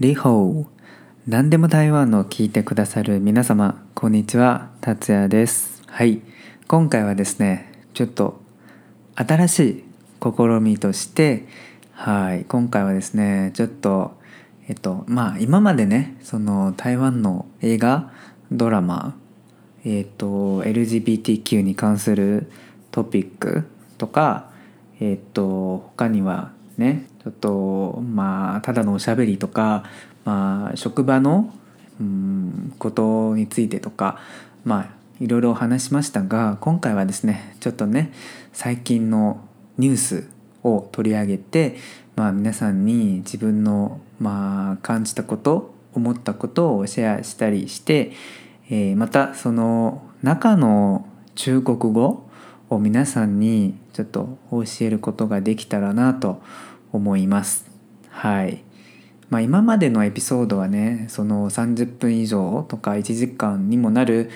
リホー。何でも台湾の聞いてくださる皆様こんにちは。達也です。はい。今回はですねちょっと新しい試みとしてはい。今回はですねちょっとえっとまあ今までねその台湾の映画ドラマえっと LGBTQ に関するトピックとかえっと他にはねちょっとまあただのおしゃべりとか、まあ、職場のうんことについてとかまあいろいろ話しましたが今回はですねちょっとね最近のニュースを取り上げて、まあ、皆さんに自分の、まあ、感じたこと思ったことをシェアしたりして、えー、またその中の中国語を皆さんにちょっと教えることができたらなと思います。思いますはいまあ、今までのエピソードはねその30分以上とか1時間にもなる、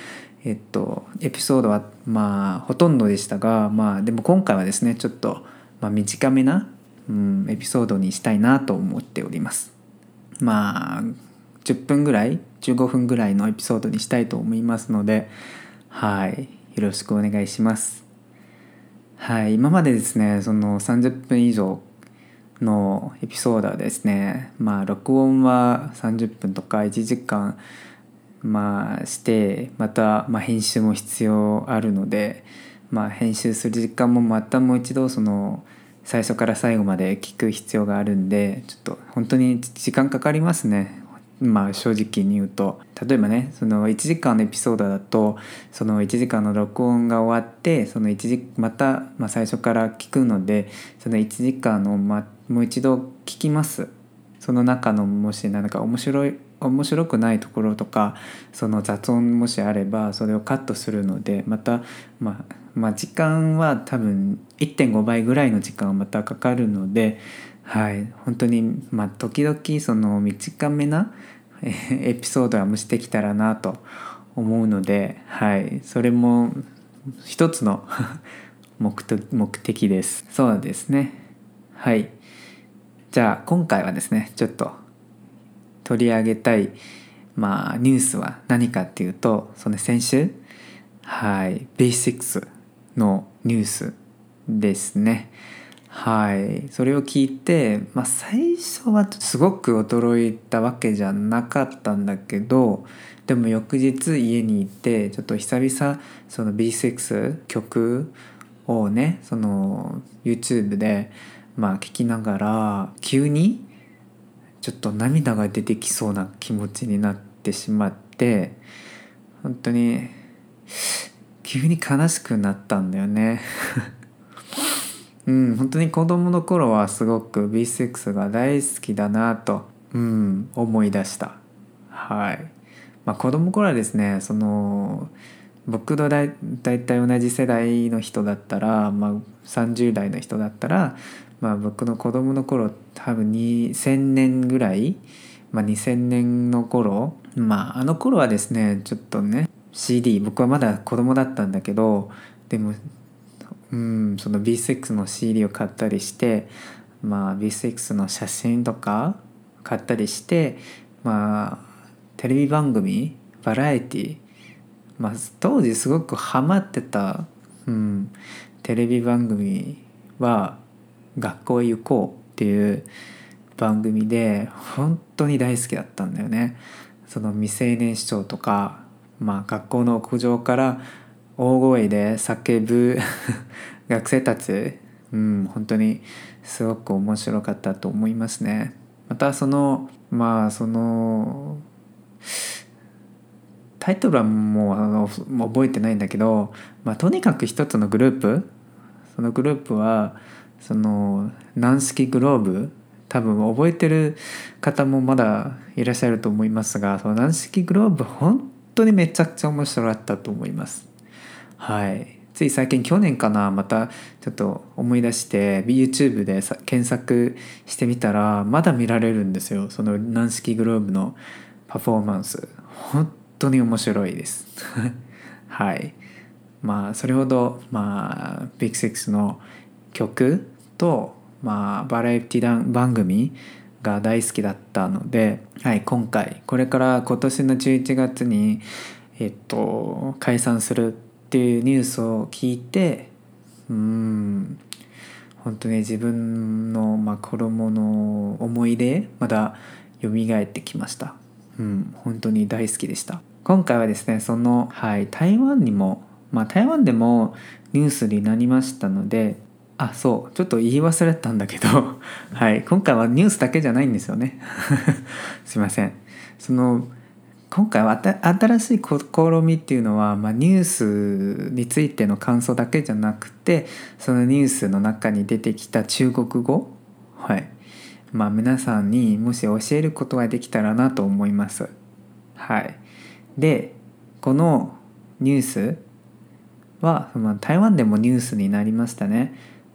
えっと、エピソードはまあほとんどでしたが、まあ、でも今回はですねちょっと、まあ、短めな、うん、エピソードにしたいなと思っております。まあ10分ぐらい15分ぐらいのエピソードにしたいと思いますのではいよろしくお願いします。はい、今までですねその30分以上のエピソードはですねまあ録音は30分とか1時間まあしてまた、まあ、編集も必要あるので、まあ、編集する時間もまたもう一度その最初から最後まで聞く必要があるんでちょっと本当に時間かかりますね。まあ正直に言うと。例えばねその1時間のエピソードだとその1時間の録音が終わってその1時また、まあ、最初から聞くのでその1時間の、ま、もう一度聞きます。その中のもし何か面白い面白くないところとかその雑音もしあればそれをカットするのでまた、まあ、まあ時間は多分1.5倍ぐらいの時間はまたかかるのではい。本当にまあ時々その短めなエピソードは蒸してきたらなと思うのではい。それも一つの 目的です。そうですね。はい。じゃあ今回はですねちょっと取り上げたいまあニュースは何かっていうとその先週はいベーシックスのニュースですね。はい。それを聞いて、まあ、最初はすごく驚いたわけじゃなかったんだけどでも翌日家に行ってちょっと久々その B6 曲をねその YouTube でまあ聞きながら急にちょっと涙が出てきそうな気持ちになってしまって本当に急に悲しくなったんだよね。うん本当に子供の頃はすごく B6 が大好きだなと、うん、思い出した。はい。まあ子供頃はですねその僕と大体同じ世代の人だったら、まあ、30代の人だったら、まあ、僕の子供の頃多分2000年ぐらい、まあ、2000年の頃まああの頃はですねちょっとね CD 僕はまだ子供だったんだけどでもうんその B6 の CD を買ったりしてまあ B6 の写真とか買ったりしてまあテレビ番組バラエティまあ当時すごくハマってた、うん、テレビ番組は「学校へ行こう」っていう番組で本当に大好きだったんだよね。その未成年市長とか、まあ、学校の屋上から大声で叫ぶ 学生たち、うん、本当にすごく面白かったと思いますね。またそのまあそのタイトルはもうあのもう覚えてないんだけど、まあ、とにかく一つのグループそのグループはその軟式グローブ多分覚えてる方もまだいらっしゃると思いますがその軟式グローブ本当にめちゃくちゃ面白かったと思います。はい。つい最近去年かなまたちょっと思い出して YouTube で検索してみたらまだ見られるんですよその軟式グローブのパフォーマンス。本当に面白いです。はい。まあそれほどまあビッグ6の曲とまあバラエティ番組が大好きだったので、はい、今回これから今年の11月に、えっと、解散するっていうニュースを聞いてうん本当に自分の、まあ、子供の思い出まだ蘇ってきました。うん、本当に大好きでした。今回はですね、その、はい、台湾にも、まあ台湾でもニュースになりましたので、あ、そう、ちょっと言い忘れたんだけど、はい、今回はニュースだけじゃないんですよね。すいません。その、今回は新しい試みっていうのは、まあ、ニュースについての感想だけじゃなくてそのニュースの中に出てきた中国語。はい。まあ皆さんにもし教えることができたらなと思います。はい。でこのニュースは、まあ、台湾でもニュースになりましたね。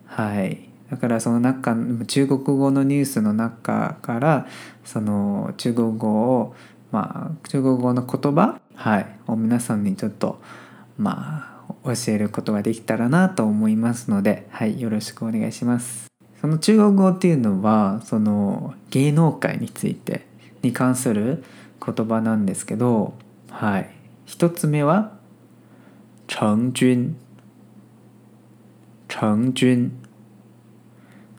はいだからその中中国語のニュースの中からその中国語をまあ、中国語の言葉、はい、を皆さんにちょっと、まあ、教えることができたらなと思いますので、はい、よろしくお願いします。その中国語っていうのは、その芸能界についてに関する言葉なんですけど、はい、一つ目は、成軍。成軍。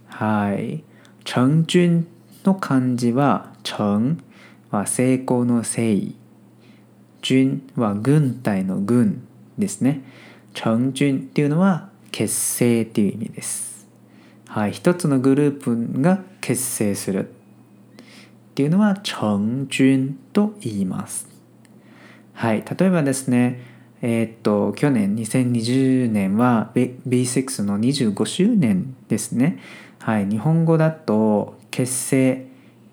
はい。成軍の漢字は、成は成功の誠意軍は軍隊の軍ですね成軍っていうのは結成っていう意味ですはい一つのグループが結成するっていうのは成軍と言いますはい例えばですねえー、っと去年2020年は B6 の25周年ですねはい日本語だと結成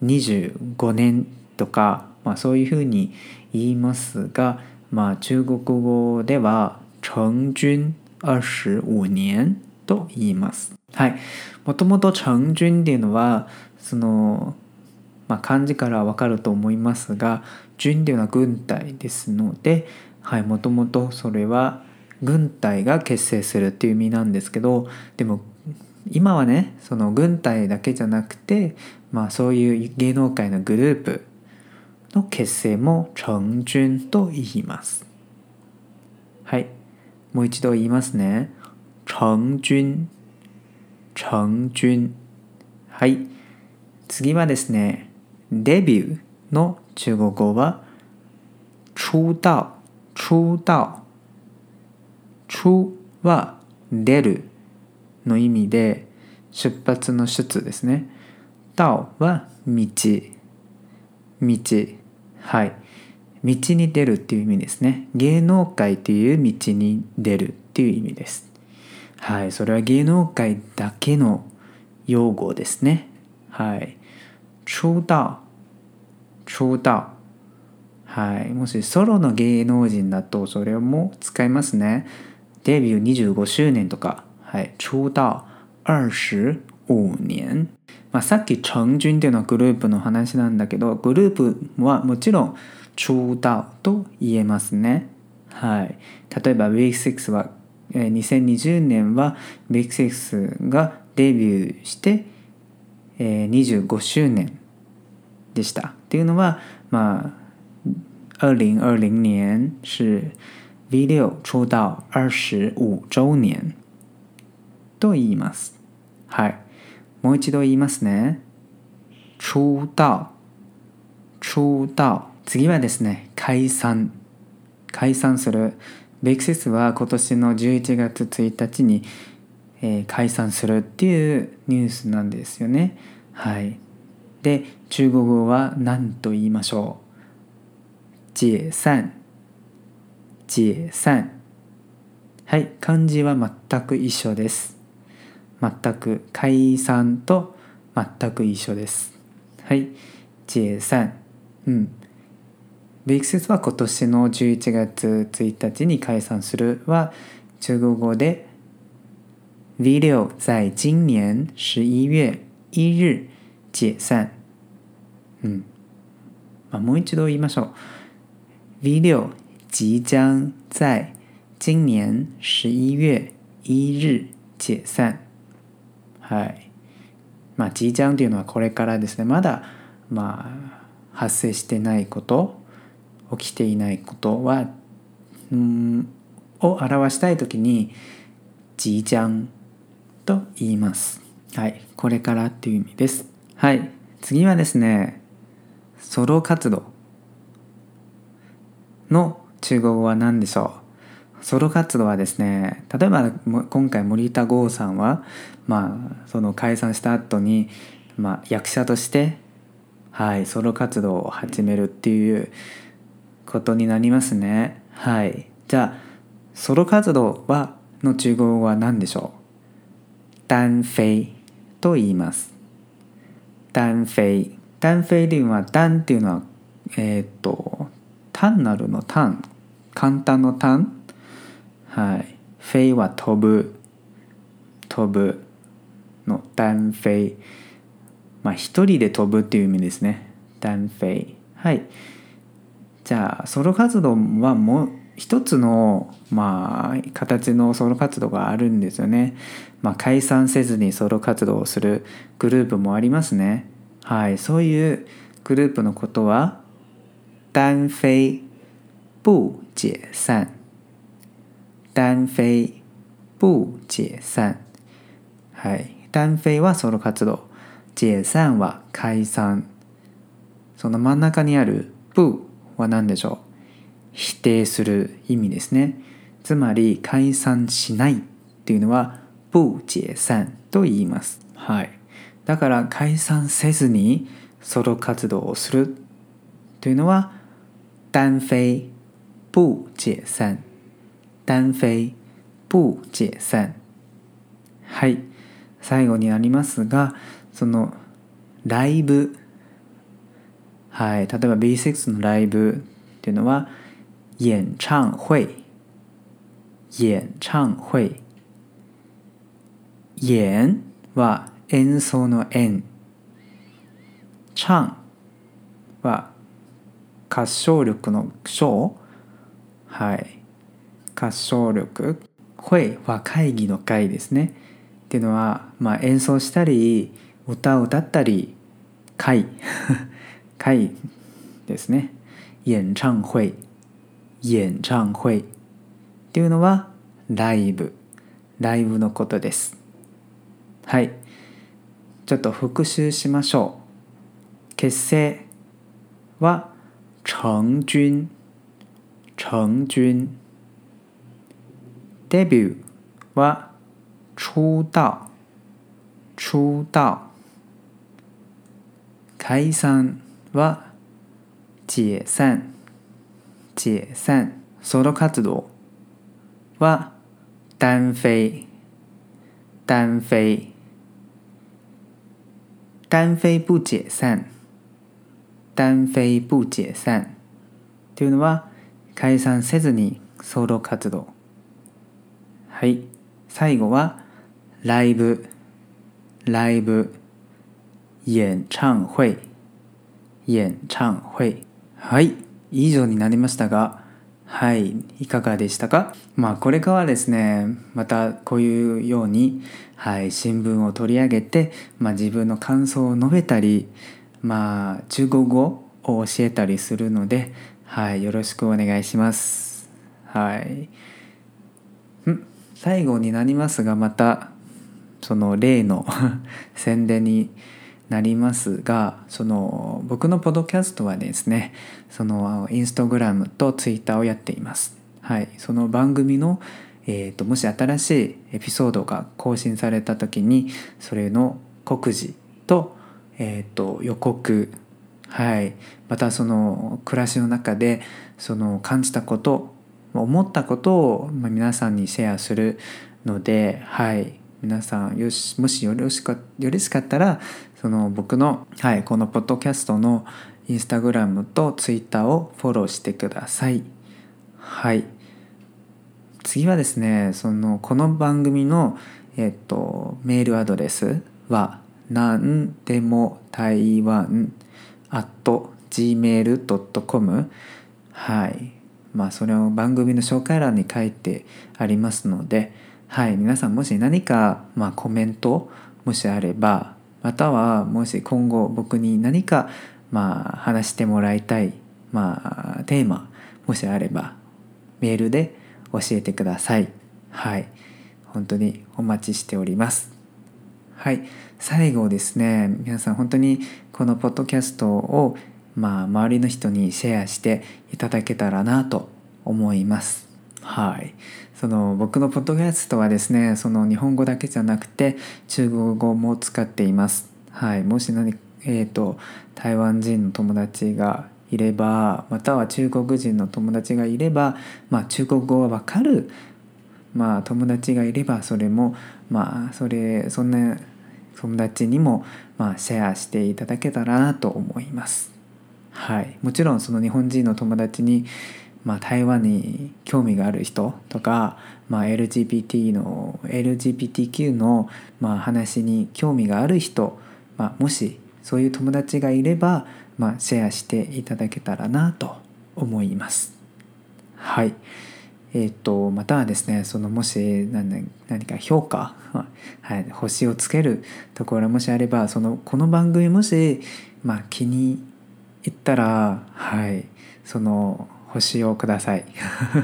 25年とか、まあ、そういうふうに言いますが、まあ、中国語では成軍25年と言います。はい。もともと成軍っていうのは、その、まあ、漢字からわかると思いますが、軍っていうのは軍隊ですので、はい、もともとそれは軍隊が結成するっていう意味なんですけど、でも今はね、その軍隊だけじゃなくて、まあそういう芸能界のグループの結成も成軍と言います。はい。もう一度言いますね。成軍。成軍。はい。次はですね、デビューの中国語は、出道。出道。出は出るの意味で、出発の出ですね。道は道。道。はい。道に出るっていう意味ですね。芸能界っていう道に出るっていう意味です。はい。それは芸能界だけの用語ですね。はい。出道出道はい。もしソロの芸能人だとそれも使いますね。デビュー25周年とか。はい。出道25年。まあ、さっき成軍っていうのはグループの話なんだけどグループはもちろん出道と言えますね。はい、例えば Big6 は2020年は Big6 がデビューして25周年でした。っていうのはまあ2020年是 V6 出道25周年と言います。はい。もう一度言いますね。出道。出道。次はですね、解散。解散する。ベクセスは今年の11月1日に、えー、解散するっていうニュースなんですよね。はい。で、中国語は何と言いましょう？解散。解散。はい。漢字は全く一緒です。全く解散と全く一緒です。はい。解散。うん。ビクセスは今年の11月1日に解散するは中国語で V6 在今年11月1日解散。うん。まあ、もう一度言いましょう。V6 即将在今年11月1日解散。はい。まあ、じいちゃんというのはこれからですね。まだまあ発生してないこと起きていないことはうんを表したい時にじいちゃんと言います。はい。これからっていう意味です。はい。次はですねソロ活動。の中国語は何でしょう？ソロ活動はですね例えば今回森田剛さんはまあその解散した後にまあ役者としてはいソロ活動を始めるっていうことになりますね。はい。じゃあソロ活動はの中国語は何でしょう？単飛と言います。単飛単飛というのは単っていうのはえっ、と単なるの単簡単の単。はい。飛は飛ぶ。飛ぶの単飛まあ一人で飛ぶっていう意味ですね。単飛はい。じゃあソロ活動はもう一つのまあ形のソロ活動があるんですよね。まあ、解散せずにソロ活動をするグループもありますね。はい、そういうグループのことは单飞不解散。单飛不解散。はい。単飛はソロ活動。解散は解散。その真ん中にある不は何でしょう？否定する意味ですね。つまり解散しないっていうのは不解散と言います。はい。だから解散せずにソロ活動をするというのは单飞不解散。单飛不解散。はい。最後になりますがそのライブ。はい。例えば B6 のライブっていうのは演唱会。演唱会。演は演奏の演。唱は合唱力の唱はい。合唱力。会は会議の会ですね。っていうのは、まあ、演奏したり歌を歌ったり会。会ですね。演唱会。演唱会。っていうのはライブ。ライブのことです。はい。ちょっと復習しましょう。結成は成軍成軍デビューは出道出道解散は解散解散ソロ活動は单飛单飛单飛不解散 单飛不解散。というのは解散せずにソロ活動。はい。最後はライブ。ライブ。演唱会。演唱会。はい。以上になりましたが。はい。いかがでしたか？まあこれからですね。またこういうように、はい、新聞を取り上げて、まあ、自分の感想を述べたりまあ中国語を教えたりするので、はい、よろしくお願いします。はい。ん？最後になりますがまたその例の 宣伝になりますがその僕のポッドキャストはですねそのインスタグラムとツイッターをやっています。はい、その番組の、えーと、もし新しいエピソードが更新された時にそれの告示と,、えーと、予告、はい、またその暮らしの中でその感じたこと思ったことを皆さんにシェアするので、はい、皆さんよしもしよろしかよろしかったらその僕の、はい、このポッドキャストのインスタグラムとツイッターをフォローしてください。はい。次はですね、そのこの番組の、えっと、メールアドレスは、なんでも台湾 at gmail.com はい。まあ、それを番組の紹介欄に書いてありますので、はい。皆さんもし何か、まあ、コメントもしあれば、またはもし今後僕に何かまあ話してもらいたい、まあ、テーマもしあればメールで教えてくださいはい本当にお待ちしておりますはい。最後ですね皆さん本当にこのポッドキャストをまあ周りの人にシェアしていただけたらなと思います。はい。その僕のポッドキャストはですねその日本語だけじゃなくて中国語も使っています。はい。もし何えーと、台湾人の友達がいればまたは中国人の友達がいれば、まあ、中国語が分かる、まあ、友達がいればそれもまあそれそんな友達にも、まあ、シェアしていただけたらなと思います。はい、もちろんその日本人の友達に、まあ、台湾に興味がある人とか、まあ、LGBT の LGBTQ の、まあ、話に興味がある人、まあ、もしそういう友達がいれば、まあ、シェアしていただけたらなと思います。はい。えーと、またはですねそのもし何何か評価、はい、星をつけるところもしあればそのこの番組もし、まあ、気に入ったら、はい、その星をください。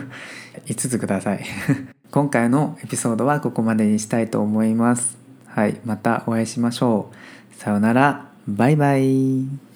5つください。今回のエピソードはここまでにしたいと思います。はいまたお会いしましょう。さようなら。バイバイ。